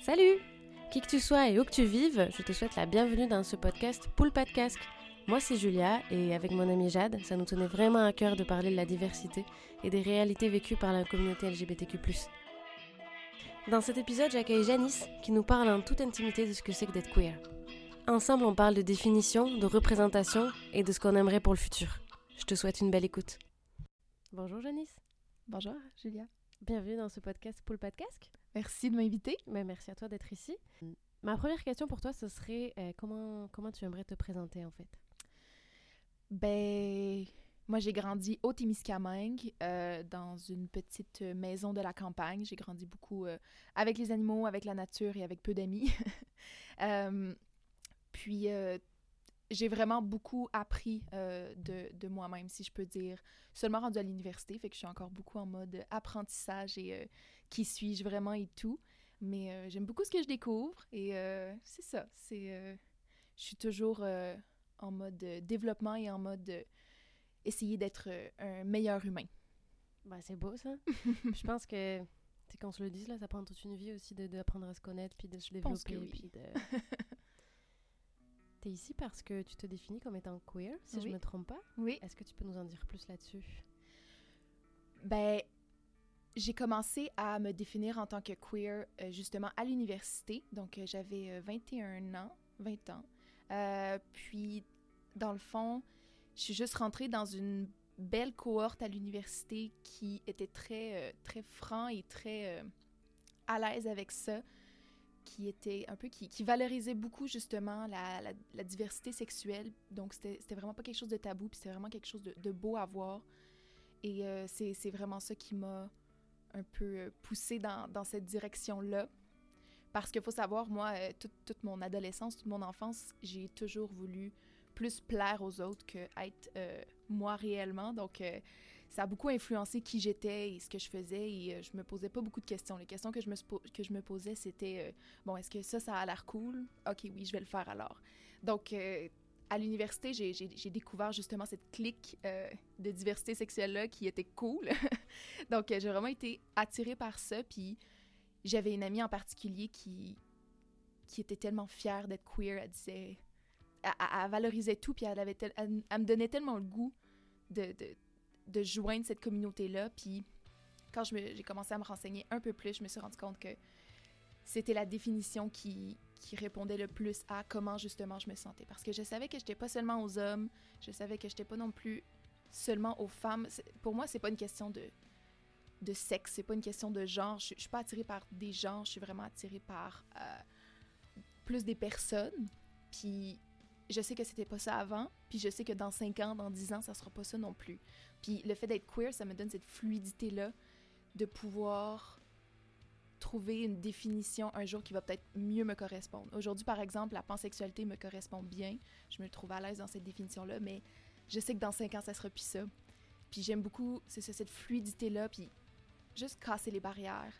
Salut Qui que tu sois et où que tu vives, je te souhaite la bienvenue dans ce podcast Poule pas de casque. Moi c'est Julia et avec mon amie Jade, ça nous tenait vraiment à cœur de parler de la diversité et des réalités vécues par la communauté LGBTQ+. Dans cet épisode, j'accueille Janice qui nous parle en toute intimité de ce que c'est que d'être queer. Ensemble, on parle de définition, de représentation et de ce qu'on aimerait pour le futur. Je te souhaite une belle écoute. Bonjour Janice. Bonjour Julia. Bienvenue dans ce podcast Poule pas de casque. Merci de m'inviter. Ben, merci à toi d'être ici. Ma première question pour toi, ce serait euh, comment, comment tu aimerais te présenter en fait? Ben, moi j'ai grandi au Témiscamingue, euh, dans une petite maison de la campagne. J'ai grandi beaucoup euh, avec les animaux, avec la nature et avec peu d'amis. Euh, puis euh, j'ai vraiment beaucoup appris euh, de, de moi-même, si je peux dire. Seulement rendu à l'université, fait que je suis encore beaucoup en mode apprentissage et euh, qui suis-je vraiment et tout. Mais euh, j'aime beaucoup ce que je découvre et euh, c'est ça. C'est, euh, je suis toujours en mode développement et en mode essayer d'être un meilleur humain. Ben, c'est beau ça. je pense que, c'est qu'on se le dise là, ça prend toute une vie aussi de- d'apprendre à se connaître puis de se développer. oui. puis de... T'es ici parce que tu te définis comme étant queer, si je Oui. me trompe pas. Oui. Est-ce que tu peux nous en dire plus là-dessus? Ben, j'ai commencé à me définir en tant que queer euh, justement à l'université. Donc, euh, j'avais euh, 21 ans, 20 ans. Euh, puis, dans le fond, je suis juste rentrée dans une belle cohorte à l'université qui était très, euh, très franc et très euh, à l'aise avec ça, qui était un peu, qui, valorisait beaucoup justement la, diversité sexuelle. Donc, c'était vraiment pas quelque chose de tabou, puis c'était vraiment quelque chose de, beau à voir. Et euh, c'est vraiment ça qui m'a un peu euh, poussée dans, dans cette direction-là. Parce qu'il faut savoir, moi, euh, toute, toute mon adolescence, toute mon enfance, j'ai toujours voulu plus plaire aux autres que être euh, moi réellement. Donc, ça a beaucoup influencé qui j'étais et ce que je faisais. Et euh, je me posais pas beaucoup de questions. Les questions que je me, que je me posais, c'était bon, est-ce que ça, ça a l'air cool? Ok, oui, je vais le faire alors. Donc, à l'université, j'ai- découvert justement cette clique euh, de diversité sexuelle-là qui était cool. Donc, euh, j'ai vraiment été attirée par ça. Puis, j'avais une amie en particulier qui, qui était tellement fière d'être queer. Elle disait. Elle, valorisait tout, puis elle, avait tel- elle, me donnait tellement le goût de, de, de joindre cette communauté-là. Puis, quand j'ai commencé à me renseigner un peu plus, je me suis rendu compte que c'était la définition qui, qui répondait le plus à comment justement je me sentais. Parce que je savais que je n'étais pas seulement aux hommes, je savais que je n'étais pas non plus seulement aux femmes. Pour moi, c'est pas une question de, de sexe, c'est pas une question de genre. Je, je suis pas attirée par des genres, je suis vraiment attirée par euh, plus des personnes. Puis je sais que c'était pas ça avant, puis je sais que dans 5 ans, dans 10 ans, ça sera pas ça non plus. Puis le fait d'être queer, ça me donne cette fluidité-là de pouvoir trouver une définition un jour qui va peut-être mieux me correspondre. Aujourd'hui, par exemple, la pansexualité me correspond bien. Je me trouve à l'aise dans cette définition-là, mais je sais que dans cinq ans, ça sera plus ça. Puis j'aime beaucoup cette fluidité-là, puis juste casser les barrières.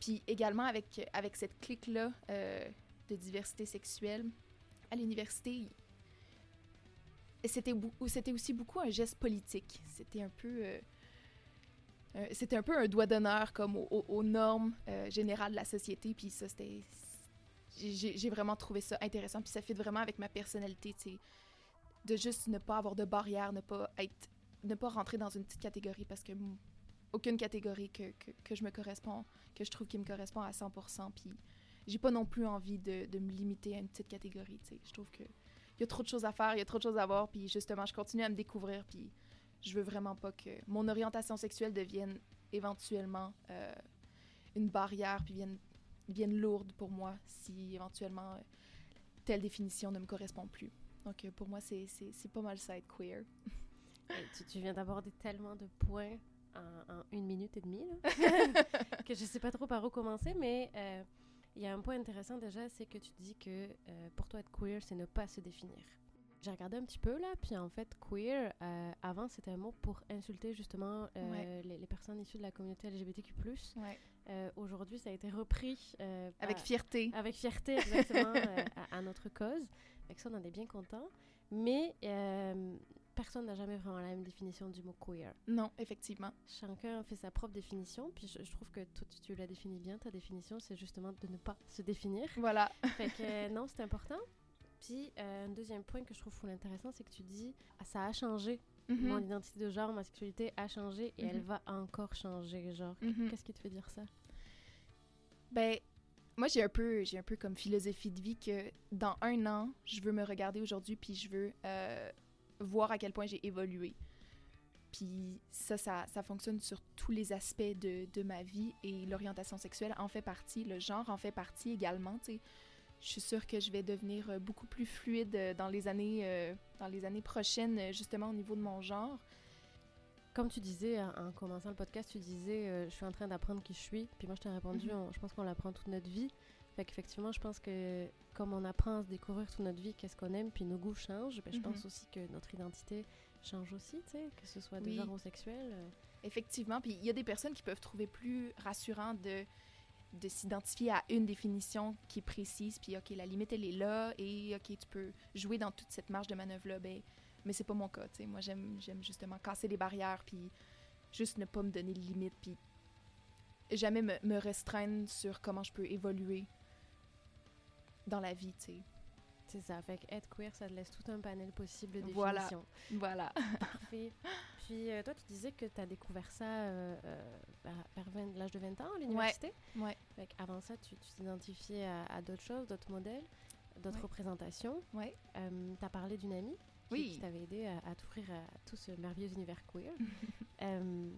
Puis également avec, avec cette clique-là euh, de diversité sexuelle, à l'université, c'était aussi beaucoup un geste politique. C'était un peu... euh, euh, c'était un peu un doigt d'honneur comme aux, normes euh, générales de la société. Puis ça, c'était. j'ai- vraiment trouvé ça intéressant. Puis ça fit vraiment avec ma personnalité. De juste ne pas avoir de barrière, ne pas être. ne pas rentrer dans une petite catégorie parce que aucune catégorie que, que, que je me correspond, que je trouve qui me correspond à 100%. Puis j'ai pas non plus envie de, de me limiter à une petite catégorie, tu sais. Je trouve que. Il y a trop de choses à faire, il y a trop de choses à voir, puis justement, je continue à me découvrir, puis je veux vraiment pas que mon orientation sexuelle devienne éventuellement euh, une barrière puis vienne, vienne lourde pour moi si éventuellement euh, telle définition ne me correspond plus. Donc euh, pour moi, c'est c'est- c'est pas mal ça être queer. Tu, tu viens d'aborder tellement de points en, en une minute et demie là, que je sais pas trop par où commencer, mais il y a un point intéressant déjà, c'est que tu dis que pour toi être queer, c'est ne pas se définir. J'ai regardé un petit peu là, puis en fait, queer, euh, avant c'était un mot pour insulter justement euh, Ouais. les, les personnes issues de la communauté LGBTQ. Ouais. Euh, Aujourd'hui, ça a été repris Avec fierté. avec fierté, exactement, à, à notre cause. Avec ça, on en est bien content. Mais personne n'a jamais vraiment la même définition du mot queer. Non, effectivement. Chacun fait sa propre définition, puis je, je trouve que toi, tu, tu l'as défini bien, ta définition, c'est justement de ne pas se définir. Voilà. fait que non, c'est important. Puis euh, un deuxième point que je trouve full intéressant, c'est que tu dis ah, ça a changé. Mhm. Mon identité de genre, ma sexualité a changé et elle Mhm. va encore changer. Genre, Mhm. qu'est-ce qui te fait dire ça? Ben, moi, j'ai un peu, j'ai un peu comme philosophie de vie que dans un an, je veux me regarder aujourd'hui, puis je veux euh, voir à quel point j'ai évolué. Puis ça, ça, ça fonctionne sur tous les aspects de, de ma vie et l'orientation sexuelle en fait partie, le genre en fait partie également, tu sais. Je suis sûre que je vais devenir euh, beaucoup plus fluide euh, dans les années, euh, dans les années prochaines, justement au niveau de mon genre. Comme tu disais en, en commençant le podcast, tu disais euh, je suis en train d'apprendre qui je suis. Puis moi, je t'ai répondu Mhm. on- je pense qu'on l'apprend toute notre vie. Fait qu'effectivement, je pense que comme on apprend à se découvrir toute notre vie, qu'est-ce qu'on aime, puis nos goûts changent, ben, je Mhm. pense aussi que notre identité change aussi, tu sais, que ce soit de Oui. genre ou sexuel. Effectivement, puis il y a des personnes qui peuvent trouver plus rassurant de, de s'identifier à une définition qui est précise, puis OK, la limite, elle est là, et OK, tu peux jouer dans toute cette marge de manœuvre-là, ben, mais c'est pas mon cas, tu sais. Moi, j'aime justement casser les barrières, puis juste ne pas me donner de limite, puis jamais me, me restreindre sur comment je peux évoluer dans la vie, tu sais. C'est ça. Fait être queer, ça te laisse tout un panel possible de Voilà. définitions. Voilà. Parfait. Puis euh, toi, tu disais que tu as découvert ça euh, euh, vers- vers 20 l'âge de 20 ans à l'université. Ouais. Fait avant ça, tu tu t'identifiais à, à d'autres choses, d'autres modèles, d'autres Ouais. représentations. Ouais. tu as parlé d'une amie qui, Oui. qui t'avait aidé à, à t'ouvrir à tout ce merveilleux univers queer. Euh,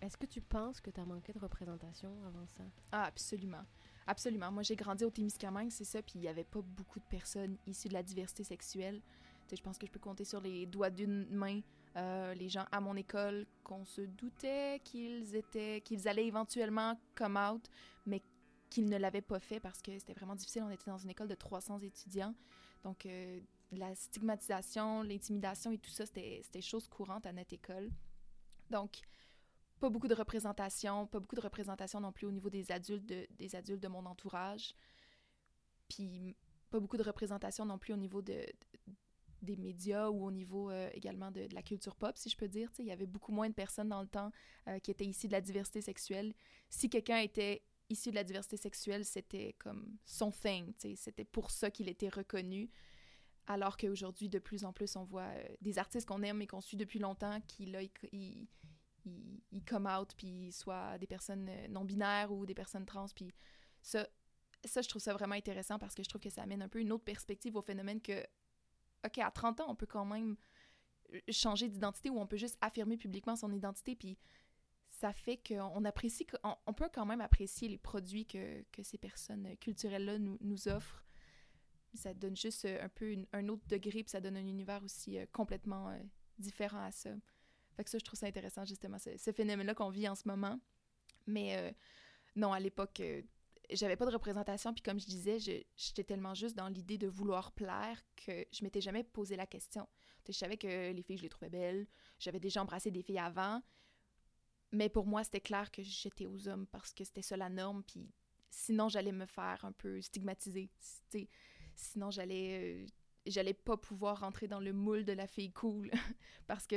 Est-ce que tu penses que tu as manqué de représentation avant ça? Ah, absolument. Absolument. Moi, j'ai grandi au Témiscamingue, c'est ça, puis il n'y avait pas beaucoup de personnes issues de la diversité sexuelle. Tu sais, je pense que je peux compter sur les doigts d'une main euh, les gens à mon école qu'on se doutait qu'ils étaient, qu'ils allaient éventuellement come out, mais qu'ils ne l'avaient pas fait parce que c'était vraiment difficile. On était dans une école de 300 étudiants, donc euh, la stigmatisation, l'intimidation et tout ça, c'était chose courante à notre école. Donc, pas beaucoup de représentation, pas beaucoup de représentation non plus au niveau des adultes de, des adultes de mon entourage. Puis pas beaucoup de représentation non plus au niveau de- des médias ou au niveau euh, également de, la culture pop, si je peux dire. Il y avait beaucoup moins de personnes dans le temps euh, qui étaient issues de la diversité sexuelle. Si quelqu'un était issu de la diversité sexuelle, c'était comme son thing. C'était pour ça qu'il était reconnu. Alors qu'aujourd'hui, de plus en plus, on voit euh, des artistes qu'on aime et qu'on suit depuis longtemps qui, là, ils, ils, ils, ils come out, puis soit des personnes non-binaires ou des personnes trans. Puis ça, ça, je trouve ça vraiment intéressant parce que je trouve que ça amène un peu une autre perspective au phénomène que, OK, à 30 ans, on peut quand même euh, changer d'identité ou on peut juste affirmer publiquement son identité, puis ça fait qu'on apprécie, peut quand même apprécier les produits que, que ces personnes culturelles-là nous, nous offrent. Ça donne juste euh, un peu un autre degré, puis ça donne un univers aussi euh, complètement différent à ça. Fait que ça, je trouve ça intéressant, justement, ce, phénomène-là qu'on vit en ce moment. Mais non, à l'époque, j'avais pas de représentation, puis comme je disais, j'étais tellement juste dans l'idée de vouloir plaire que je m'étais jamais posé la question. Je savais que les filles, je les trouvais belles, j'avais déjà embrassé des filles avant, mais pour moi, c'était clair que j'étais aux hommes parce que c'était ça la norme, puis sinon, j'allais me faire un peu stigmatiser. Sinon, j'allais... euh, j'allais pas pouvoir rentrer dans le moule de la fille cool parce que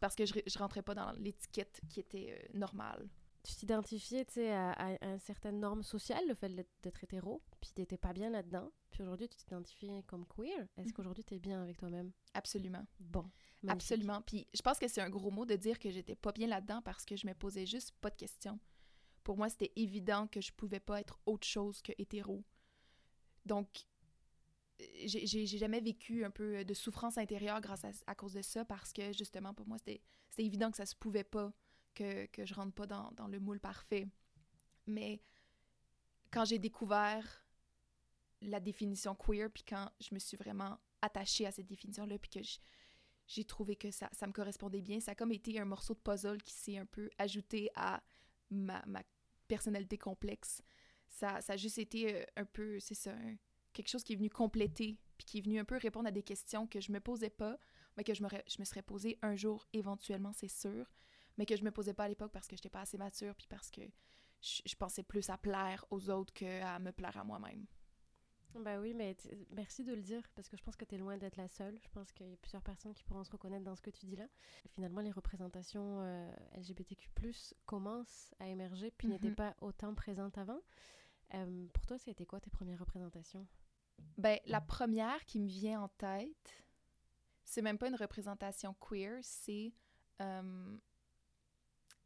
parce que je, je rentrais pas dans l'étiquette qui était euh, normale. Tu t'identifiais, tu à, à- à une certaine norme sociale, le fait d'être- hétéro, puis t'étais pas bien là-dedans. Puis aujourd'hui, tu t'identifies comme queer. Est-ce Mhm. qu'aujourd'hui, t'es bien avec toi-même? Absolument. Bon. magnifique. Absolument. Puis je pense que c'est un gros mot de dire que j'étais pas bien là-dedans parce que je me posais juste pas de questions. Pour moi, c'était évident que je pouvais pas être autre chose que hétéro. Donc, euh, j'ai jamais vécu un peu de souffrance intérieure grâce à, à cause de ça parce que justement, pour moi, c'était c'était évident que ça se pouvait pas, que, que je rentre pas dans, dans le moule parfait. Mais quand j'ai découvert la définition queer, puis quand je me suis vraiment attachée à cette définition-là, puis que j'ai trouvé que ça, ça me correspondait bien. Ça a comme été un morceau de puzzle qui s'est un peu ajouté à ma, ma personnalité complexe. Ça, ça a juste été euh, un peu, c'est ça, quelque chose qui est venu compléter, puis qui est venu un peu répondre à des questions que je me posais pas, mais que je me, je me serais posé un jour éventuellement, c'est sûr, mais que je me posais pas à l'époque parce que j'étais pas assez mature, puis parce que je, je pensais plus à plaire aux autres qu'à me plaire à moi-même. Bah oui, mais merci de le dire parce que je pense que tu es loin d'être la seule. Je pense qu'il y a plusieurs personnes qui pourront se reconnaître dans ce que tu dis là. finalement, les représentations euh, LGBTQ+ commencent à émerger puis n'étaient mhm. pas autant présentes avant. Euh, pour toi, c'était quoi tes premières représentations? Ben la première qui me vient en tête, c'est même pas une représentation queer, c'est euh,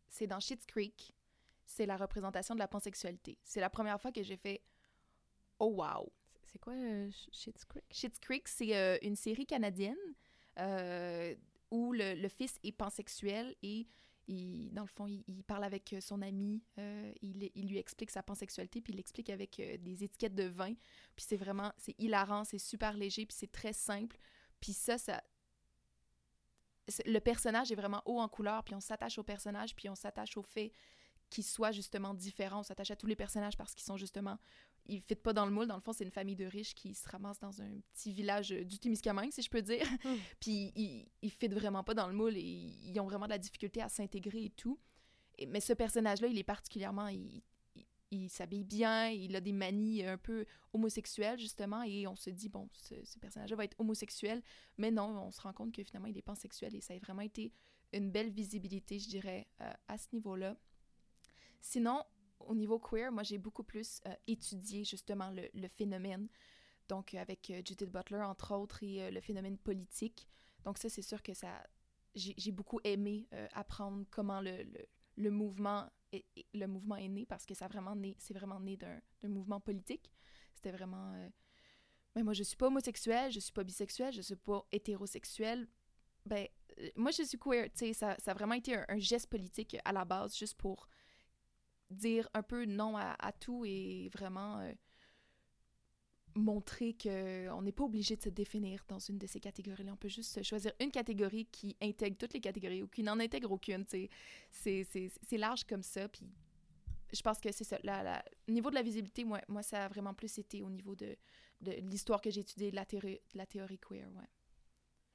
c'est dans Schitt's Creek. C'est la représentation de la pansexualité. C'est la première fois que j'ai fait Oh wow! C'est quoi euh, Schitt's Creek? Schitt's Creek, c'est euh, une série canadienne euh, où le, fils est pansexuel et il, dans le fond, il, parle avec son ami, il, il, lui explique sa pansexualité, puis il l'explique avec des étiquettes de vin. Puis c'est vraiment, c'est hilarant, c'est super léger, puis c'est très simple. Puis ça, ça... Le personnage est vraiment haut en couleur, puis on s'attache au personnage, puis on s'attache au fait qu'il soit justement différent. On s'attache à tous les personnages parce qu'ils sont justement ils ne fit pas dans le moule. Dans le fond, c'est une famille de riches qui se ramasse dans un petit village euh, du Témiscamingue, si je peux dire. Hmm. Puis ils ne fit vraiment pas dans le moule et ils ont vraiment de la difficulté à s'intégrer et tout. mais ce personnage-là, il est particulièrement... Il, il, s'habille bien, il a des manies un peu homosexuelles, justement, et on se dit, bon, ce, personnage-là va être homosexuel, mais non, on se rend compte que finalement, il est pansexuel et ça a vraiment été une belle visibilité, je dirais, euh, à ce niveau-là. Sinon, au niveau queer, moi, j'ai beaucoup plus euh, étudié justement le, phénomène. Donc, avec euh, Judith Butler, entre autres, et le phénomène politique. Donc, ça, c'est sûr que ça. J'ai beaucoup aimé apprendre comment le, le, mouvement le mouvement est né parce que ça vraiment né, c'est vraiment né d'un mouvement politique. C'était vraiment. Mais moi, je suis pas homosexuelle, je suis pas bisexuelle, je suis pas hétérosexuelle. Ben, moi, je suis queer. Tu sais, ça, ça, a vraiment été un, geste politique à la base, juste pour dire un peu non à, tout et vraiment euh, montrer qu'on n'est pas obligé de se définir dans une de ces catégories-là. On peut juste choisir une catégorie qui intègre toutes les catégories ou qui n'en intègre aucune. C'est large comme ça. Puis je pense que c'est ça. au niveau de la visibilité, moi, moi, ça a vraiment plus été au niveau de, de l'histoire que j'ai étudiée, de la théorie, de la théorie queer. Ouais.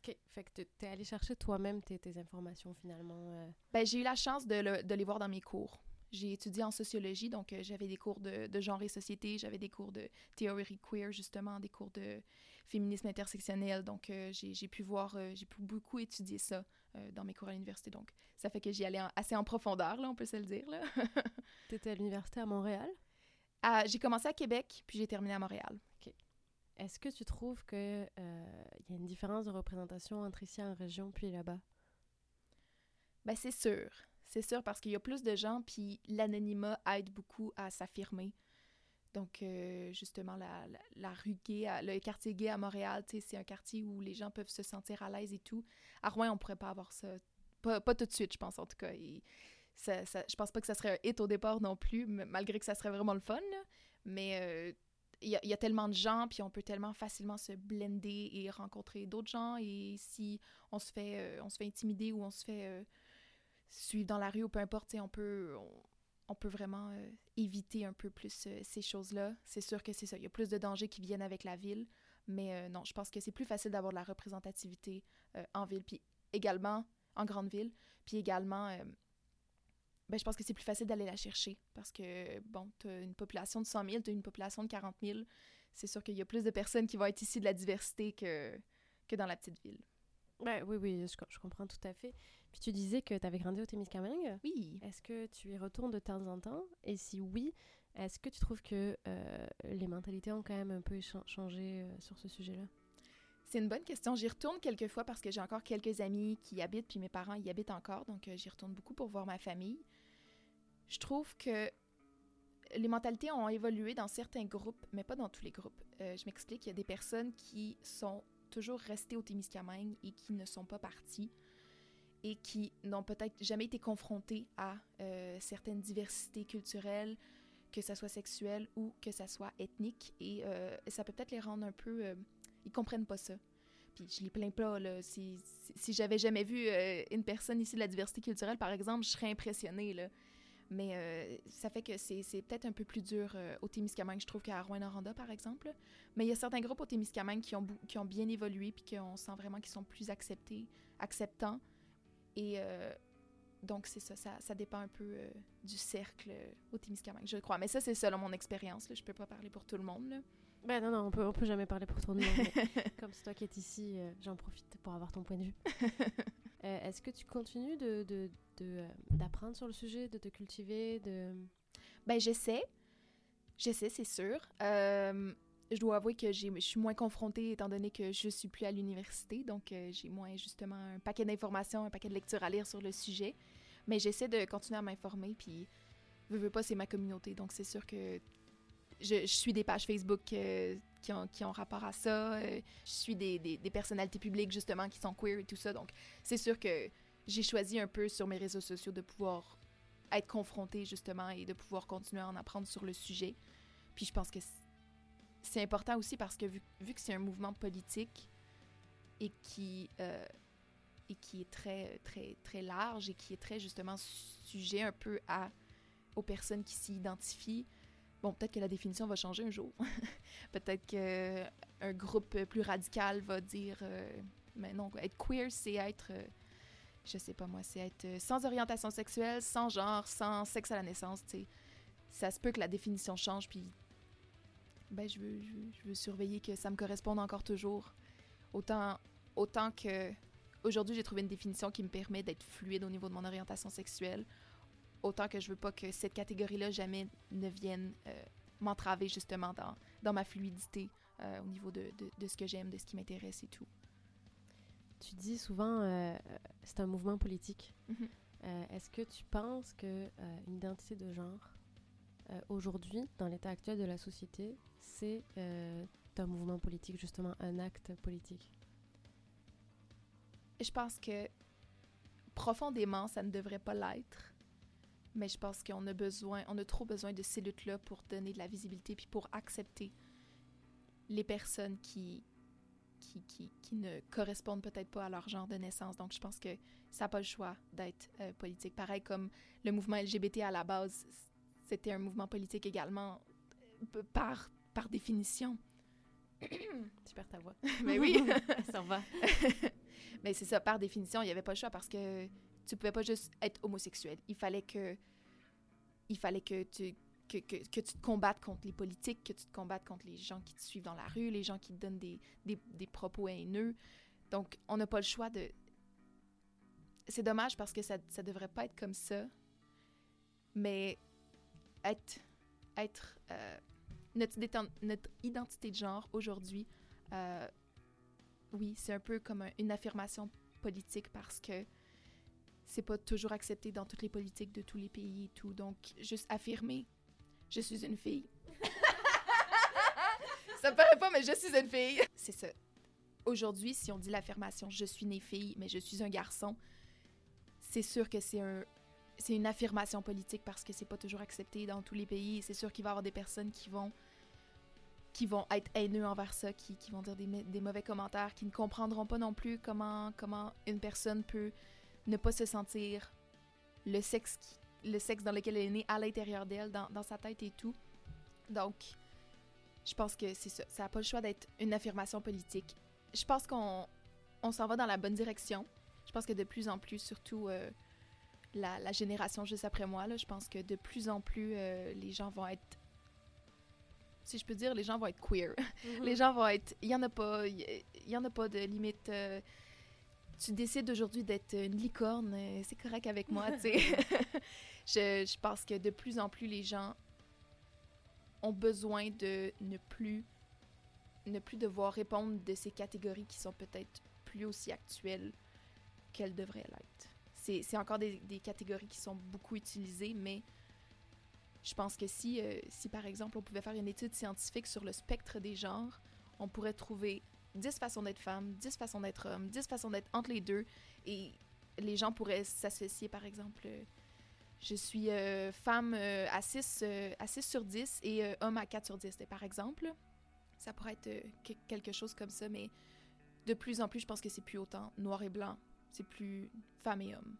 OK. Fait que tu es allé chercher toi-même tes, tes, informations finalement. Euh. Ben, j'ai eu la chance de, le, de les voir dans mes cours. J'ai étudié en sociologie, donc euh, j'avais des cours de, genre et société, j'avais des cours de théorie queer, justement, des cours de féminisme intersectionnel. Donc, euh, j'ai pu voir, euh, j'ai pu beaucoup étudier ça dans mes cours à l'université. Donc, ça fait que j'y allais assez en profondeur, là, on peut se le dire. tu étais à l'université à Montréal? j'ai commencé à Québec, puis j'ai terminé à Montréal. Est-ce que tu trouves qu'il y a une différence de représentation entre ici en région puis là-bas? Ben, c'est sûr. C'est sûr, parce qu'il y a plus de gens, puis l'anonymat aide beaucoup à s'affirmer. Donc, euh, justement, la, la, rue gay, le quartier gay à Montréal, c'est un quartier où les gens peuvent se sentir à l'aise et tout. À Rouen, on pourrait pas avoir ça. Pas, tout de suite, je pense, en tout cas. Et ça, je pense pas que ça serait un hit au départ non plus, malgré que ça serait vraiment le fun. Mais euh, il y, y, a tellement de gens, puis on peut tellement facilement se blender et rencontrer d'autres gens. Et si on se fait, euh, on se fait intimider ou on se fait suivre dans la rue ou peu importe, on peut, on, peut vraiment euh, éviter un peu plus euh, ces choses-là. C'est sûr que c'est ça. Il y a plus de dangers qui viennent avec la ville, mais euh, non, je pense que c'est plus facile d'avoir de la représentativité en ville, puis également en grande ville, puis également, ben, je pense que c'est plus facile d'aller la chercher parce que, bon, tu as une population de 100 000, tu as une population de 40 000. C'est sûr qu'il y a plus de personnes qui vont être ici de la diversité que, que dans la petite ville. Ben, oui, oui, je, je comprends tout à fait. Puis tu disais que tu avais grandi au Témiscamingue. Oui. Est-ce que tu y retournes de temps en temps? Et si oui, est-ce que tu trouves que euh, les mentalités ont quand même un peu changé euh, sur ce sujet-là? C'est une bonne question. J'y retourne quelques fois parce que j'ai encore quelques amis qui y habitent, puis mes parents y habitent encore, donc euh, j'y retourne beaucoup pour voir ma famille. Je trouve que les mentalités ont évolué dans certains groupes, mais pas dans tous les groupes. je m'explique, il y a des personnes qui sont toujours restées au Témiscamingue et qui ne sont pas parties et qui n'ont peut-être jamais été confrontés à euh, certaines diversités culturelles, que ça soit sexuelle ou que ça soit ethnique. Et euh, ça peut peut-être les rendre un peu... Euh, ils comprennent pas ça. Puis je les plains pas, là. Si, si, j'avais jamais vu une personne ici de la diversité culturelle, par exemple, je serais impressionnée, là. Mais ça fait que c'est peut-être un peu plus dur au Témiscamingue, je trouve, qu'à Rouen-Noranda, par exemple. Mais il y a certains groupes au Témiscamingue qui ont, qui ont bien évolué, puis qu'on sent vraiment qu'ils sont plus acceptés, acceptants. Et euh, donc, c'est ça, ça, dépend un peu euh, du cercle au Témiscamingue, je crois. Mais ça, c'est selon mon expérience. Je peux pas parler pour tout le monde. Ben non, non, on peut, on peut jamais parler pour tout le monde. comme c'est toi qui es ici, euh, j'en profite pour avoir ton point de vue. Euh, Est-ce que tu continues de, de, de, euh, d'apprendre sur le sujet, de te cultiver, de... Ben, j'essaie. J'essaie, c'est sûr. Euh, je dois avouer que je suis moins confrontée étant donné que je suis plus à l'université. Donc, j'ai moins justement un paquet d'informations, un paquet de lectures à lire sur le sujet. Mais j'essaie de continuer à m'informer. Puis, veux, veux pas, c'est ma communauté. Donc, c'est sûr que je, suis des pages Facebook qui, ont, qui ont rapport à ça. Euh, je suis des, des, personnalités publiques, justement, qui sont queer et tout ça. Donc, c'est sûr que j'ai choisi un peu sur mes réseaux sociaux de pouvoir être confrontée justement et de pouvoir continuer à en apprendre sur le sujet. Puis je pense que c'est important aussi parce que vu, vu que c'est un mouvement politique et qui, euh, et qui est très, très, très large et qui est très justement sujet un peu à, aux personnes qui s'y identifient, bon, peut-être que la définition va changer un jour. peut-être qu'un groupe plus radical va dire, euh, mais non, être queer, c'est être... euh, je sais pas moi, c'est être euh, sans orientation sexuelle, sans genre, sans sexe à la naissance, tu. Ça se peut que la définition change, puis ben je veux, je veux, je veux surveiller que ça me corresponde encore toujours. Autant, autant que aujourd'hui j'ai trouvé une définition qui me permet d'être fluide au niveau de mon orientation sexuelle, autant que je veux pas que cette catégorie-là jamais ne vienne euh, m'entraver justement dans, dans ma fluidité euh, au niveau de, de, de ce que j'aime, de ce qui m'intéresse et tout. Tu dis souvent, euh, c'est un mouvement politique. Mhm. Est-ce que tu penses que euh, une identité de genre, aujourd'hui, dans l'état actuel de la société, c'est un mouvement politique, justement, un acte politique? Je pense que profondément, ça ne devrait pas l'être. Mais je pense qu'on a besoin, on a trop besoin de ces luttes-là pour donner de la visibilité puis pour accepter les personnes qui, qui, qui, qui ne correspondent peut-être pas à leur genre de naissance. Donc, je pense que ça n'a pas le choix d'être euh, politique. Pareil comme le mouvement LGBT à la base, c'était un mouvement politique également euh, par, par définition. Tu perds ta voix. Mais oui! ça va. Mais c'est ça, par définition, il n'y avait pas le choix parce que tu pouvais pas juste être homosexuel. Il fallait que, il fallait que tu, que, que, que tu te combattes contre les politiques, que tu te combattes contre les gens qui te suivent dans la rue, les gens qui te donnent des, des, des propos haineux. Donc, on n'a pas le choix de... C'est dommage parce que ça ne devrait pas être comme ça. Mais être... être euh, notre, notre identité de genre aujourd'hui, euh, oui, c'est un peu comme un- une affirmation politique parce que c'est pas toujours accepté dans toutes les politiques de tous les pays et tout. Donc, juste affirmer, je suis une fille. ça me paraît pas, mais je suis une fille. C'est ça. Aujourd'hui, si on dit l'affirmation, je suis née fille, mais je suis un garçon, c'est sûr que c'est un, c'est une affirmation politique parce que c'est pas toujours accepté dans tous les pays. C'est sûr qu'il va y avoir des personnes qui vont qui vont être haineux envers ça, qui, qui vont dire des, des mauvais commentaires, qui ne comprendront pas non plus comment, comment une personne peut ne pas se sentir le sexe, qui- le sexe dans lequel elle est née à l'intérieur d'elle, dans, dans sa tête et tout. Donc, je pense que c'est ça. Ça n'a pas le choix d'être une affirmation politique. Je pense qu'on on s'en va dans la bonne direction. Je pense que de plus en plus, surtout euh, la, la génération juste après moi, là, je pense que de plus en plus, euh, les gens vont être si je peux dire, les gens vont être queer. Les gens vont être. Il y en a pas. Il y, y en a pas de limite. euh, tu décides aujourd'hui d'être une licorne, euh, c'est correct avec moi, tu sais. je, je pense que de plus en plus les gens ont besoin de ne plus ne plus devoir répondre de ces catégories qui sont peut-être plus aussi actuelles qu'elles devraient l'être. C'est c'est encore des, des catégories qui sont beaucoup utilisées, mais je pense que si, euh, si, par exemple, on pouvait faire une étude scientifique sur le spectre des genres, on pourrait trouver 10 façons d'être femme, 10 façons d'être homme, 10 façons d'être entre les deux, et les gens pourraient s'associer, par exemple, euh, je suis euh, femme euh, à, 6, à 6 sur 10 et homme à 4 sur 10, par exemple. Ça pourrait être que- quelque chose comme ça, mais de plus en plus, je pense que c'est plus autant noir et blanc, c'est plus femme et homme.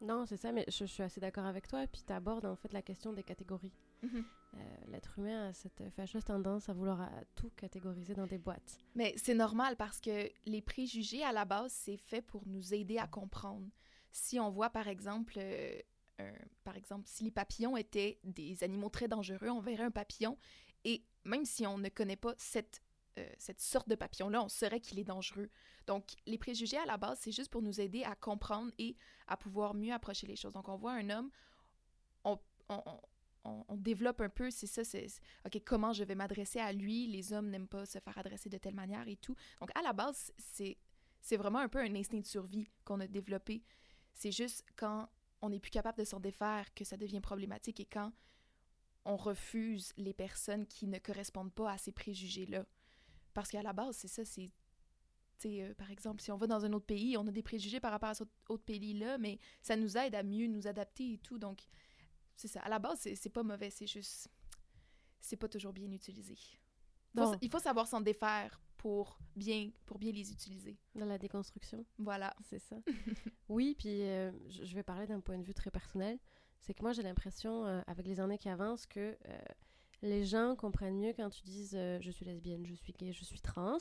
Non, c'est ça, mais je, je suis assez d'accord avec toi. Puis tu abordes en fait la question des catégories. Mhm. Euh, L'être humain a cette fâcheuse tendance à vouloir tout catégoriser dans des boîtes. Mais c'est normal parce que les préjugés, à la base, c'est fait pour nous aider à comprendre. Si on voit, par exemple, euh, un- par exemple, si les papillons étaient des animaux très dangereux, on verrait un papillon et même si on ne connaît pas cette, euh, cette sorte de papillon-là, on saurait qu'il est dangereux. Donc, les préjugés, à la base, c'est juste pour nous aider à comprendre et à pouvoir mieux approcher les choses. Donc, on voit un homme, on, on, on, développe un peu, c'est ça, c'est OK, comment je vais m'adresser à lui? Les hommes n'aiment pas se faire adresser de telle manière et tout. Donc, à la base, c'est c'est vraiment un peu un instinct de survie qu'on a développé. C'est juste quand on n'est plus capable de s'en défaire que ça devient problématique et quand on refuse les personnes qui ne correspondent pas à ces préjugés-là. Parce qu'à la base, c'est ça, c'est... Euh, par exemple, si on va dans un autre pays, on a des préjugés par rapport à cet autre pays-là, mais ça nous aide à mieux nous adapter et tout. Donc, c'est ça. À la base, c'est pas mauvais, c'est juste... C'est pas toujours bien utilisé. Faut, il faut savoir s'en défaire pour bien, pour bien les utiliser. Dans la déconstruction. Voilà. C'est ça. oui, puis euh, je vais parler d'un point de vue très personnel. C'est que moi, j'ai l'impression, euh, avec les années qui avancent, que euh, les gens comprennent mieux quand tu dises je suis lesbienne, je suis gay, je suis trans.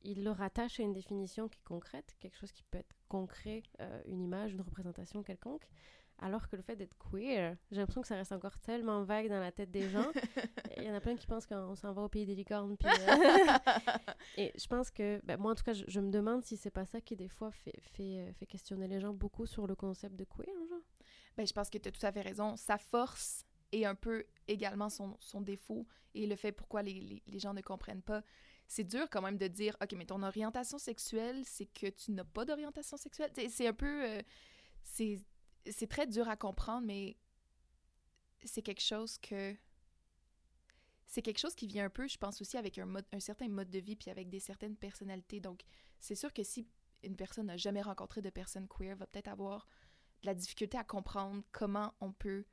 Ils le rattachent à une définition qui est concrète, quelque chose qui peut être concret, une image, une représentation quelconque. Alors que le fait d'être queer, j'ai l'impression que ça reste encore tellement vague dans la tête des gens. Il y en a plein qui pensent qu'on s'en va au pays des licornes. Puis, euh, et je pense que, ben, moi en tout cas, je, me demande si c'est pas ça qui des fois fait, fait, euh, fait, questionner les gens beaucoup sur le concept de queer. Genre. Ben, je pense que tu as tout à fait raison. Sa force est un peu également son, son défaut et le fait pourquoi les, les, les gens ne comprennent pas c'est dur quand même de dire OK, mais ton orientation sexuelle, c'est que tu n'as pas d'orientation sexuelle. C'est un peu. Euh, c'est c'est très dur à comprendre, mais c'est quelque chose que. C'est quelque chose qui vient un peu, je pense aussi, avec un, certain mode de vie puis avec des certaines personnalités. Donc, c'est sûr que si une personne n'a jamais rencontré de personne queer, va peut-être avoir de la difficulté à comprendre comment on peut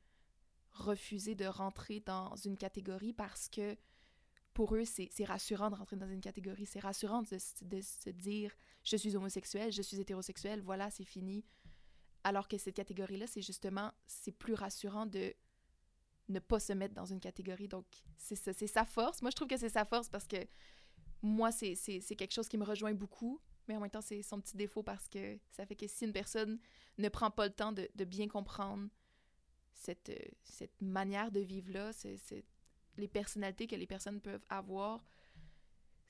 refuser de rentrer dans une catégorie parce que pour eux, c'est rassurant de rentrer dans une catégorie. C'est rassurant de, de, se dire je suis homosexuel, je suis hétérosexuel, voilà, c'est fini. Alors que cette catégorie-là, c'est justement, c'est plus rassurant de ne pas se mettre dans une catégorie. Donc, c'est c'est sa force. Moi, je trouve que c'est sa force parce que moi, c'est quelque chose qui me rejoint beaucoup, mais en même temps, c'est son petit défaut parce que ça fait que si une personne ne prend pas le temps de, bien comprendre cette, manière de vivre-là, c'est les personnalités que les personnes peuvent avoir,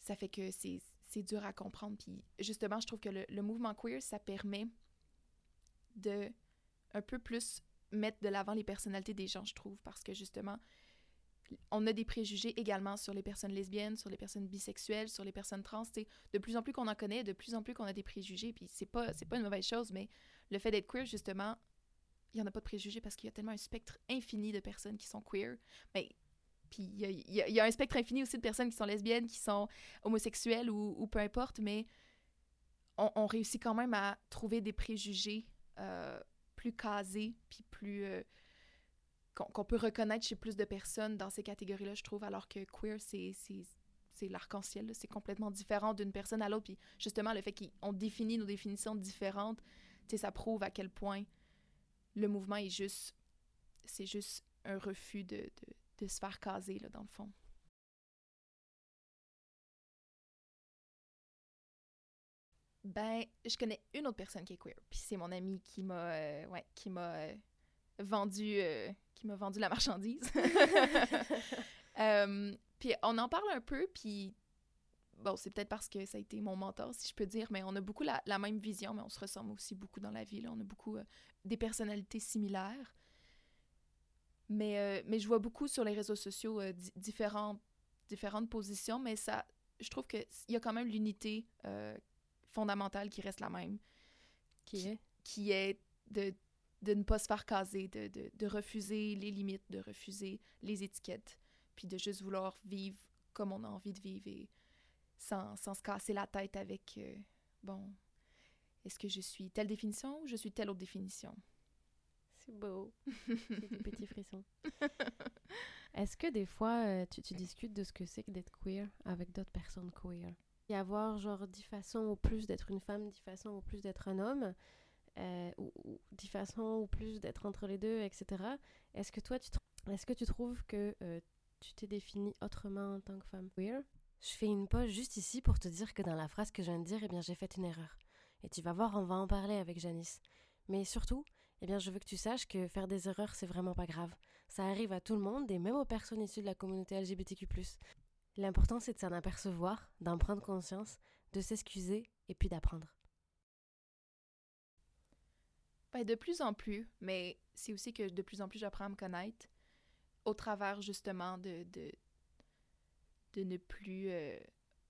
ça fait que c'est dur à comprendre. Puis justement, je trouve que le mouvement queer, ça permet de un peu plus mettre de l'avant les personnalités des gens, je trouve, parce que justement, on a des préjugés également sur les personnes lesbiennes, sur les personnes bisexuelles, sur les personnes trans. De plus en plus qu'on en connaît, de plus en plus qu'on a des préjugés, puis c'est pas, pas une mauvaise chose, mais le fait d'être queer, justement, il n'y en a pas de préjugés parce qu'il y a tellement un spectre infini de personnes qui sont queer. Mais puis il y a, un spectre infini aussi de personnes qui sont lesbiennes, qui sont homosexuelles ou, peu importe, mais on, réussit quand même à trouver des préjugés euh, plus casé, puis plus... Euh, qu'on peut reconnaître chez plus de personnes dans ces catégories-là, je trouve, alors que queer, c'est l'arc-en-ciel, c'est complètement différent d'une personne à l'autre. Puis justement, le fait qu'on définit nos définitions différentes, ça prouve à quel point le mouvement est juste... C'est juste un refus de, de, de se faire caser, là, dans le fond. Ben, je connais une autre personne qui est queer, puis c'est mon ami qui m'a, euh, ouais, qui m'a euh, vendu, euh, qui m'a vendu la marchandise. puis on en parle un peu, puis bon, c'est peut-être parce que ça a été mon mentor, si je peux dire, mais on a beaucoup la, la même vision, mais on se ressemble aussi beaucoup dans la vie. Là. On a beaucoup des personnalités similaires. Mais, mais je vois beaucoup sur les réseaux sociaux différentes, différentes positions, mais ça, je trouve qu'il y a quand même l'unité fondamentale qui reste la même. Qui est? Qui est de, de ne pas se faire caser, de, de, de, refuser les limites, de refuser les étiquettes, puis de juste vouloir vivre comme on a envie de vivre et sans, sans se casser la tête avec, euh, bon, est-ce que je suis telle définition ou je suis telle autre définition? C'est beau. des petits frissons. Est-ce que des fois, euh, tu, tu discutes de ce que c'est que d'être queer avec d'autres personnes queer? Y avoir genre dix façons ou plus d'être une femme, dix façons ou plus d'être un homme, euh, ou, dix façons ou plus d'être entre les deux, etc. Est-ce que toi, tu, est-ce que tu trouves que euh, tu t'es définie autrement en tant que femme? Queer Je fais une pause juste ici pour te dire que dans la phrase que je viens de dire, eh bien, j'ai fait une erreur. Et tu vas voir, on va en parler avec Janice. Mais surtout, eh bien, je veux que tu saches que faire des erreurs, c'est vraiment pas grave. Ça arrive à tout le monde et même aux personnes issues de la communauté LGBTQ. L'important, c'est de s'en apercevoir, d'en prendre conscience, de s'excuser et puis d'apprendre. Ben, de plus en plus, mais c'est aussi que de plus en plus j'apprends à me connaître au travers justement de, de, de ne plus euh,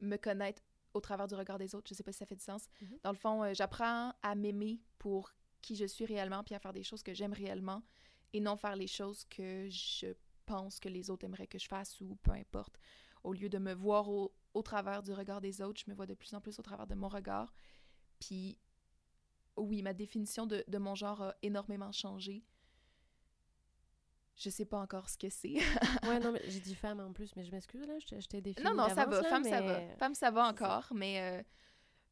me connaître au travers du regard des autres. Je sais pas si ça fait du sens. Mm-hmm. Dans le fond, euh, j'apprends à m'aimer pour qui je suis réellement, puis à faire des choses que j'aime réellement, et non faire les choses que je pense que les autres aimeraient que je fasse ou peu importe. Au lieu de me voir au, au travers du regard des autres, je me vois de plus en plus au travers de mon regard. Puis oui, ma définition de, de, mon genre a énormément changé. Je sais pas encore ce que c'est. ouais, non, mais j'ai dit femme en plus, mais je m'excuse, là, je, t'ai défini. Non, non, ça va, femme, ça va. Femme, ça va encore, mais. Euh,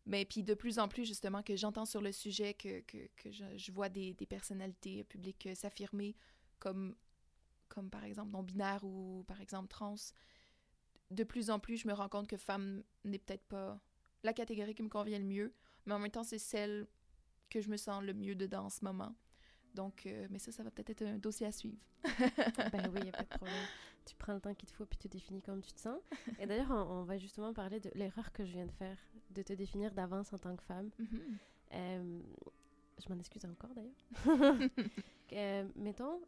mais puis de plus en plus, justement, que j'entends sur le sujet, que, que, que je, je, vois des, des personnalités publiques s'affirmer comme, comme, par exemple, non-binaire ou, par exemple, trans. De plus en plus, je me rends compte que femme n'est peut-être pas la catégorie qui me convient le mieux, mais en même temps, c'est celle que je me sens le mieux dedans en ce moment. Donc, euh, mais ça, ça va peut-être être un dossier à suivre. ben oui, il n'y a pas de problème. Tu prends le temps qu'il te faut puis tu définis comme tu te sens. Et d'ailleurs, on, va justement parler de l'erreur que je viens de faire, de te définir d'avance en tant que femme. Mm-hmm. Euh, je m'en excuse encore d'ailleurs. euh, mettons,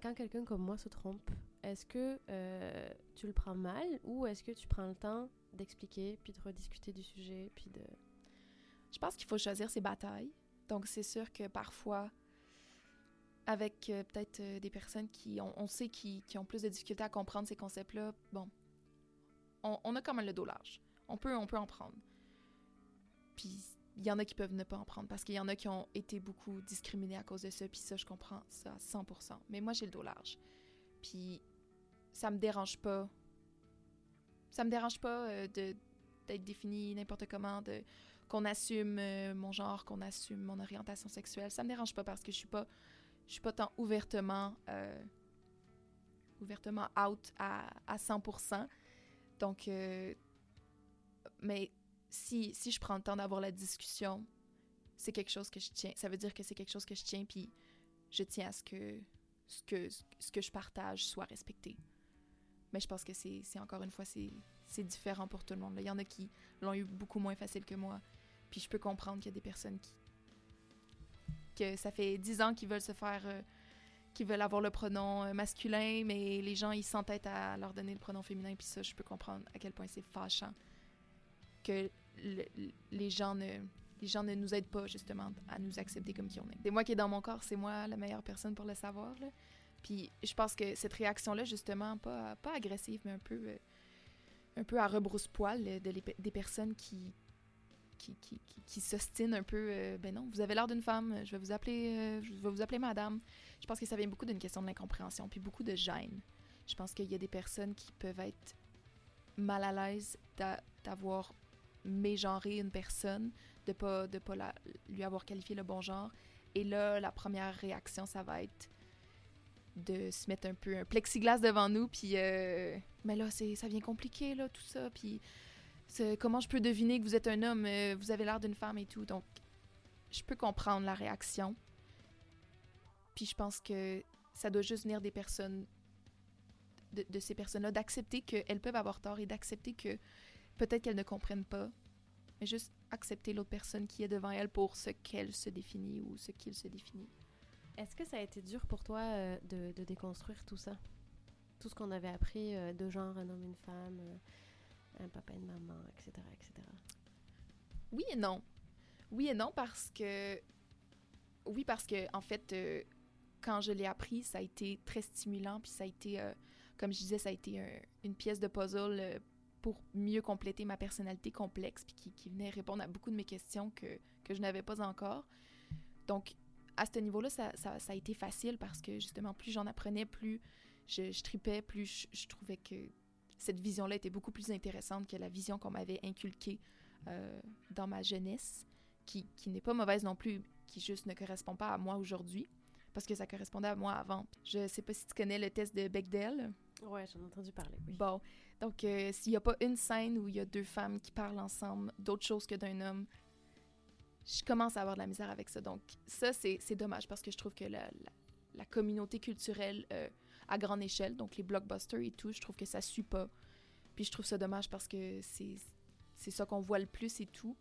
quand quelqu'un comme moi se trompe, est-ce que tu le prends mal ou est-ce que tu prends le temps d'expliquer puis de rediscuter du sujet puis de je pense qu'il faut choisir ses batailles. Donc, c'est sûr que parfois, avec euh, peut-être euh, des personnes qui, on, sait, qui, qui, ont plus de difficultés à comprendre ces concepts-là, bon, on, on, a quand même le dos large. On peut, on peut en prendre. Puis, il y en a qui peuvent ne pas en prendre parce qu'il y en a qui ont été beaucoup discriminés à cause de ça, puis ça, je comprends ça à 100%. Mais moi, j'ai le dos large. Puis, ça me dérange pas. Ça me dérange pas euh, d'être défini n'importe comment, de qu'on assume euh, mon genre, qu'on assume mon orientation sexuelle. Ça me dérange pas parce que je suis pas, je suis pas tant ouvertement, euh, ouvertement out à, à 100%. Donc, mais si, si je prends le temps d'avoir la discussion, c'est quelque chose que je tiens. Ça veut dire que c'est quelque chose que je tiens, puis je tiens à ce que ce que, ce que je partage soit respecté. Mais je pense que c'est encore une fois, c'est différent pour tout le monde. Il y en a qui l'ont eu beaucoup moins facile que moi. Puis je peux comprendre qu'il y a des personnes qui. que ça fait dix ans qu'ils veulent se faire. Euh, qu'ils veulent avoir le pronom euh, masculin, mais les gens, ils s'entêtent à leur donner le pronom féminin. Puis ça, je peux comprendre à quel point c'est fâchant que les gens ne. Les gens ne nous aident pas justement à nous accepter comme qui on est. C'est moi qui est dans mon corps, c'est moi la meilleure personne pour le savoir. Là. Puis je pense que cette réaction-là, justement, pas, pas agressive, mais un peu, euh, un peu à rebrousse-poil de des personnes qui, qui, qui, qui, s'ostine un peu. Euh, ben non, vous avez l'air d'une femme, je vais vous appeler, euh, je vais vous appeler madame. Je pense que ça vient beaucoup d'une question de l'incompréhension, puis beaucoup de gêne. Je pense qu'il y a des personnes qui peuvent être mal à l'aise d'avoir mégenré une personne, de pas de pas lui avoir qualifié le bon genre. Et là, la première réaction, ça va être de se mettre un peu un plexiglas devant nous, puis euh, mais là, c'est ça vient compliqué là, tout ça, puis comment je peux deviner que vous êtes un homme, euh, vous avez l'air d'une femme et tout. Donc, je peux comprendre la réaction. Puis je pense que ça doit juste venir des personnes, de, ces personnes-là, d'accepter qu'elles peuvent avoir tort et d'accepter que peut-être qu'elles ne comprennent pas, mais juste accepter l'autre personne qui est devant elle pour ce qu'elle se définit ou ce qu'il se définit. Est-ce que ça a été dur pour toi euh, de, déconstruire tout ça? Tout ce qu'on avait appris euh, de genre un homme, une femme, un papa une maman, etc., etc. Oui et non. Oui et non parce que... Oui parce que, en fait, euh, quand je l'ai appris, ça a été très stimulant, puis ça a été, euh, comme je disais, ça a été une pièce de puzzle euh, pour mieux compléter ma personnalité complexe, puis qui, qui, venait répondre à beaucoup de mes questions que, que je n'avais pas encore. Donc, à ce niveau-là, ça, ça, ça, a été facile parce que, justement, plus j'en apprenais, plus je, je tripais, plus je, je trouvais que cette vision-là était beaucoup plus intéressante que la vision qu'on m'avait inculquée euh, dans ma jeunesse, qui, qui n'est pas mauvaise non plus, qui juste ne correspond pas à moi aujourd'hui, parce que ça correspondait à moi avant. Je sais pas si tu connais le test de Bechdel. Ouais, j'en ai entendu parler. Oui. Bon, donc euh, s'il n'y a pas une scène où il y a deux femmes qui parlent ensemble d'autre chose que d'un homme, je commence à avoir de la misère avec ça. Donc, ça, c'est dommage parce que je trouve que la, la, communauté culturelle euh, à grande échelle, donc les blockbusters et tout, je trouve que ça suit pas. Puis je trouve ça dommage parce que c'est ça qu'on voit le plus et tout.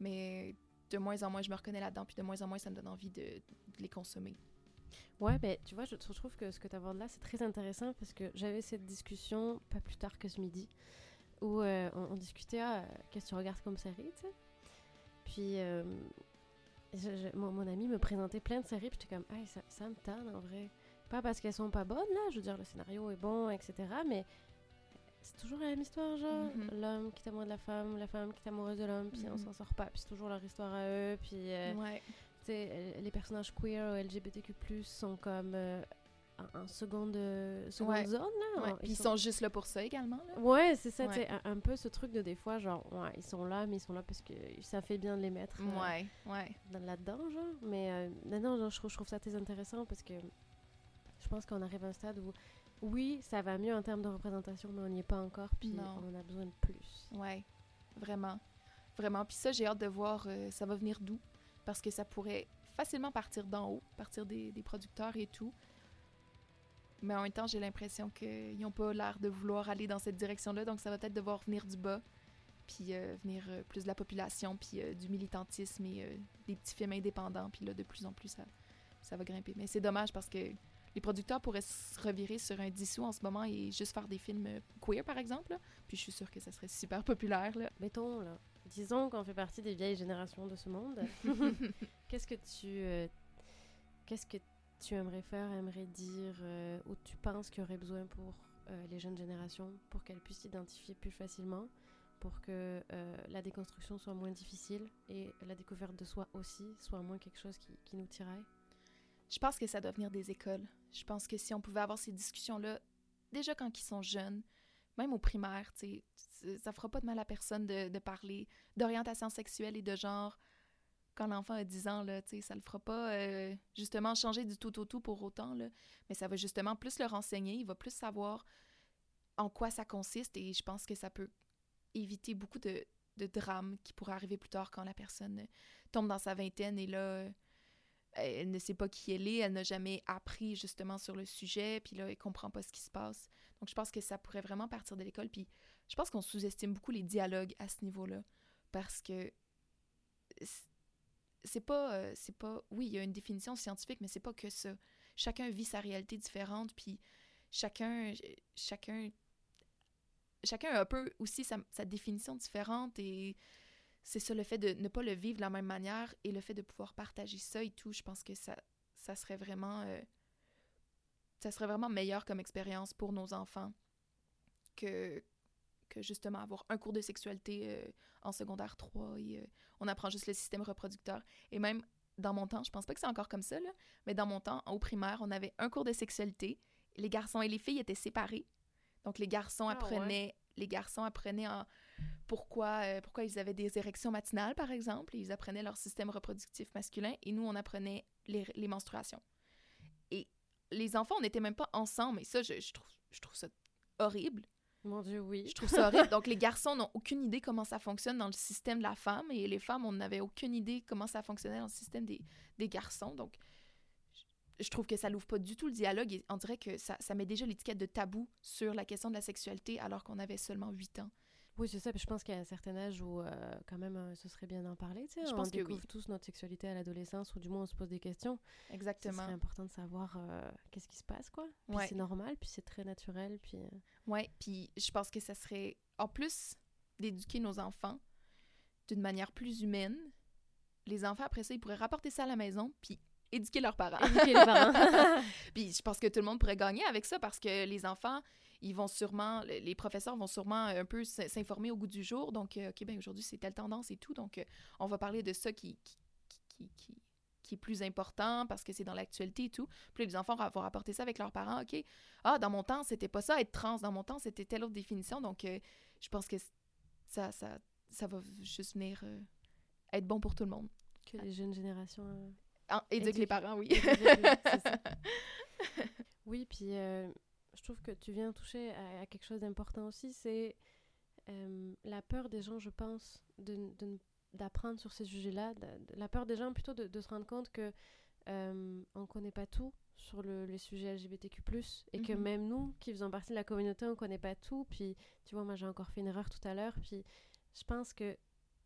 Mais de moins en moins, je me reconnais là-dedans, puis de moins en moins, ça me donne envie de, les consommer. Ouais, ben tu vois, je trouve que ce que tu abordes là, c'est très intéressant parce que j'avais cette discussion pas plus tard que ce midi où euh, on, discutait, ah, qu'est-ce que tu regardes comme série, tu sais? Puis euh, mon, ami me présentait plein de séries, puis j'étais comme, hey, ça, ça me tente en vrai. Pas parce qu'elles sont pas bonnes, là, je veux dire, le scénario est bon, etc. Mais c'est toujours la même histoire, genre. Mm-hmm. L'homme qui est amoureux de la femme, la femme qui est amoureuse de l'homme, puis on mm-hmm. s'en sort pas. Puis c'est toujours leur histoire à eux. Puis, euh, ouais. tu sais, les personnages queer ou LGBTQ+, sont comme en seconde, seconde zone. Là. Puis ils sont... juste là pour ça également. Là. Ouais, c'est ça. Un, un, peu ce truc de des fois, genre, ouais, ils sont là, mais ils sont là parce que ça fait bien de les mettre euh, ouais, ouais. là-dedans, genre. Mais euh, non, je, trouve, je trouve ça très intéressant parce que je pense qu'on arrive à un stade où, oui, ça va mieux en termes de représentation, mais on n'y est pas encore, puis on a besoin de plus. Ouais, vraiment. Vraiment. Puis ça, j'ai hâte de voir, euh, ça va venir d'où, parce que ça pourrait facilement partir d'en haut, partir des, des producteurs et tout. Mais en même temps, j'ai l'impression qu'ils n'ont pas l'air de vouloir aller dans cette direction-là, donc ça va peut-être devoir venir du bas, puis euh, venir euh, plus de la population, puis euh, du militantisme et des petits films indépendants, puis là, de plus en plus, ça, ça va grimper. Mais c'est dommage parce que les producteurs pourraient se revirer sur un dissous en ce moment et juste faire des films queer, par exemple, puis je suis sûre que ça serait super populaire, là. Mettons, là, disons qu'on fait partie des vieilles générations de ce monde. Qu'est-ce que tu... Qu'est-ce que tu aimerais faire, aimerais dire, euh, ou tu penses qu'il y aurait besoin pour euh, les jeunes générations, pour qu'elles puissent s'identifier plus facilement, pour que euh, la déconstruction soit moins difficile et la découverte de soi aussi soit moins quelque chose qui, nous tiraille? Je pense que ça doit venir des écoles. Je pense que si on pouvait avoir ces discussions-là, déjà quand ils sont jeunes, même au primaire, ça fera pas de mal à personne de parler d'orientation sexuelle et de genre quand l'enfant a 10 ans, là, ça le fera pas euh, justement changer du tout au tout pour autant, là, mais ça va justement plus le renseigner, il va plus savoir en quoi ça consiste et je pense que ça peut éviter beaucoup de, de drames qui pourraient arriver plus tard quand la personne tombe dans sa vingtaine et là, elle ne sait pas qui elle est, elle n'a jamais appris justement sur le sujet, puis là, elle comprend pas ce qui se passe. Donc, je pense que ça pourrait vraiment partir de l'école, puis je pense qu'on sous-estime beaucoup les dialogues à ce niveau-là, parce que c'est pas euh, c'est pas oui il y a une définition scientifique mais c'est pas que ça. Chacun vit sa réalité différente puis chacun chacun chacun a un peu aussi sa, définition différente et c'est ça le fait de ne pas le vivre de la même manière et le fait de pouvoir partager ça et tout je pense que ça ça serait vraiment euh, ça serait vraiment meilleur comme expérience pour nos enfants que que justement avoir un cours de sexualité euh, en secondaire 3 et euh, on apprend juste le système reproducteur. Et même dans mon temps, je pense pas que c'est encore comme ça, là, mais dans mon temps, au primaire, on avait un cours de sexualité. Les garçons et les filles étaient séparés. Donc les garçons ah, apprenaient, les garçons apprenaient en pourquoi, euh, pourquoi ils avaient des érections matinales, par exemple, et ils apprenaient leur système reproductif masculin, et nous, on apprenait les, les menstruations. Et les enfants, on n'était même pas ensemble, et ça, je, je, trouve, je trouve ça horrible. Mon Dieu, oui. Je trouve ça horrible. Donc, les garçons n'ont aucune idée comment ça fonctionne dans le système de la femme et les femmes, on n'avait aucune idée comment ça fonctionnait dans le système des, des garçons. Donc, je trouve que ça n'ouvre pas du tout le dialogue et on dirait que ça, ça met déjà l'étiquette de tabou sur la question de la sexualité alors qu'on avait seulement 8 ans. Oui, c'est ça. Puis je pense qu'il y a un certain âge où, euh, quand même, euh, ce serait bien d'en parler. Tu sais, je on pense découvre tous notre sexualité à l'adolescence, ou du moins on se pose des questions. Exactement. C'est important de savoir euh, qu'est-ce qui se passe, quoi. Puis c'est normal, puis c'est très naturel. Puis. Ouais, puis je pense que ça serait, en plus d'éduquer nos enfants d'une manière plus humaine, les enfants après ça, ils pourraient rapporter ça à la maison, puis éduquer leurs parents. Éduquer les parents. puis je pense que tout le monde pourrait gagner avec ça parce que les enfants ils vont sûrement, les professeurs vont sûrement un peu s'informer au goût du jour. Donc, euh, OK, ben aujourd'hui, c'est telle tendance et tout. Donc, euh, on va parler de ça qui, qui, qui, qui, est plus important parce que c'est dans l'actualité et tout. Puis les enfants vont rapporter ça avec leurs parents. OK, ah, dans mon temps, c'était pas ça, être trans. Dans mon temps, c'était telle autre définition. Donc, euh, je pense que ça, ça, ça va juste venir être bon pour tout le monde. Que les jeunes générations... Ah, éduquent les parents, oui. oui, puis je trouve que tu viens toucher à, quelque chose d'important aussi, c'est euh, la peur des gens, je pense, de, de, d'apprendre sur ces sujets-là, la peur des gens plutôt de, de se rendre compte que euh, on connaît pas tout sur le, les sujets LGBTQ+, et que Mhm. même nous, qui faisons partie de la communauté, on connaît pas tout, puis tu vois, moi j'ai encore fait une erreur tout à l'heure, puis je pense que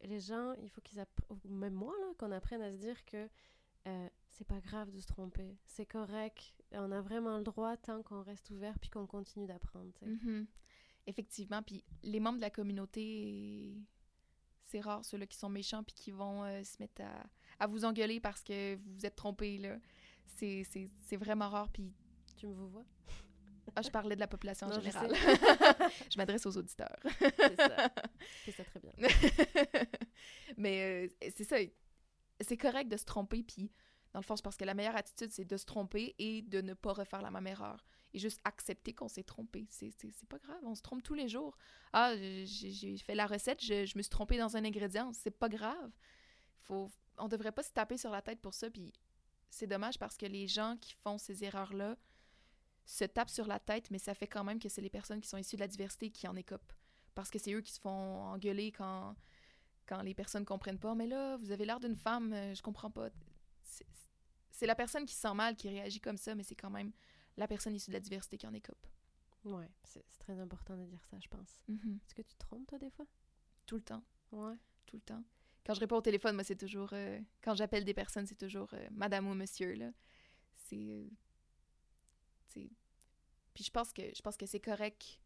les gens, il faut qu'ils apprennent, même moi, là, qu'on apprenne à se dire que euh, c'est pas grave de se tromper, c'est correct, on a vraiment le droit tant qu'on reste ouvert puis qu'on continue d'apprendre. Mhm. Effectivement, puis les membres de la communauté, c'est rare ceux-là qui sont méchants puis qui vont euh, se mettre à, à vous engueuler parce que vous vous êtes trompé, là. C'est- vraiment rare, puis... Tu me vous vois? Ah, je parlais de la population en je général. je m'adresse aux auditeurs. C'est ça. C'est ça très bien. Mais euh, c'est ça. C'est correct de se tromper, puis dans le fond, c'est parce que la meilleure attitude, c'est de se tromper et de ne pas refaire la même erreur. Et juste accepter qu'on s'est trompé. C'est pas grave, on se trompe tous les jours. Ah, j'ai fait la recette, je, je me suis trompée dans un ingrédient. C'est pas grave. Faut, on devrait pas se taper sur la tête pour ça, puis c'est dommage parce que les gens qui font ces erreurs-là se tapent sur la tête, mais ça fait quand même que c'est les personnes qui sont issues de la diversité qui en écopent. Parce que c'est eux qui se font engueuler quand, quand les personnes comprennent pas. Mais là, vous avez l'air d'une femme, euh, je comprends pas. C'est- la personne qui se sent mal qui réagit comme ça, mais c'est quand même la personne issue de la diversité qui en écope. Ouais, c'est très important de dire ça, je pense. Mhm. Est-ce que tu te trompes, toi, des fois? Tout le temps, Ouais. tout le temps. Quand je réponds au téléphone, moi, c'est toujours... euh, quand j'appelle des personnes, c'est toujours euh, madame ou monsieur, là. C'est... Puis je pense que, je pense que c'est correct.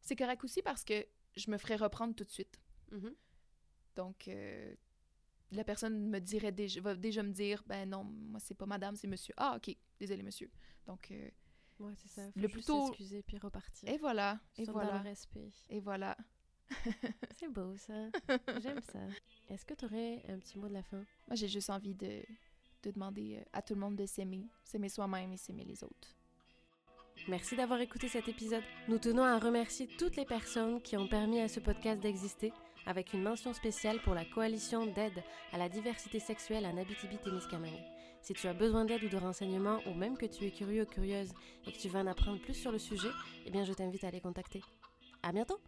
C'est correct aussi parce que je me ferais reprendre tout de suite. Mhm. Donc, euh, la personne me dirait déjà, va déjà me dire, ben non, moi c'est pas madame, c'est monsieur. Ah, ok, désolé monsieur. Donc, euh, Ouais, c'est ça. Faut Le plutôt- s'excuser puis repartir. et voilà, et Sans voilà, le respect. et voilà. C'est beau, ça. J'aime ça. Est-ce que tu aurais un petit mot de la fin? Moi, j'ai juste envie de, de demander euh, à tout le monde de s'aimer, s'aimer soi-même et s'aimer les autres. Merci d'avoir écouté cet épisode. Nous tenons à remercier toutes les personnes qui ont permis à ce podcast d'exister, avec une mention spéciale pour la coalition d'aide à la diversité sexuelle en Abitibi-Témiscamingue. Si tu as besoin d'aide ou de renseignements, ou même que tu es curieux ou curieuse et que tu veux en apprendre plus sur le sujet, eh bien je t'invite à les contacter. À bientôt!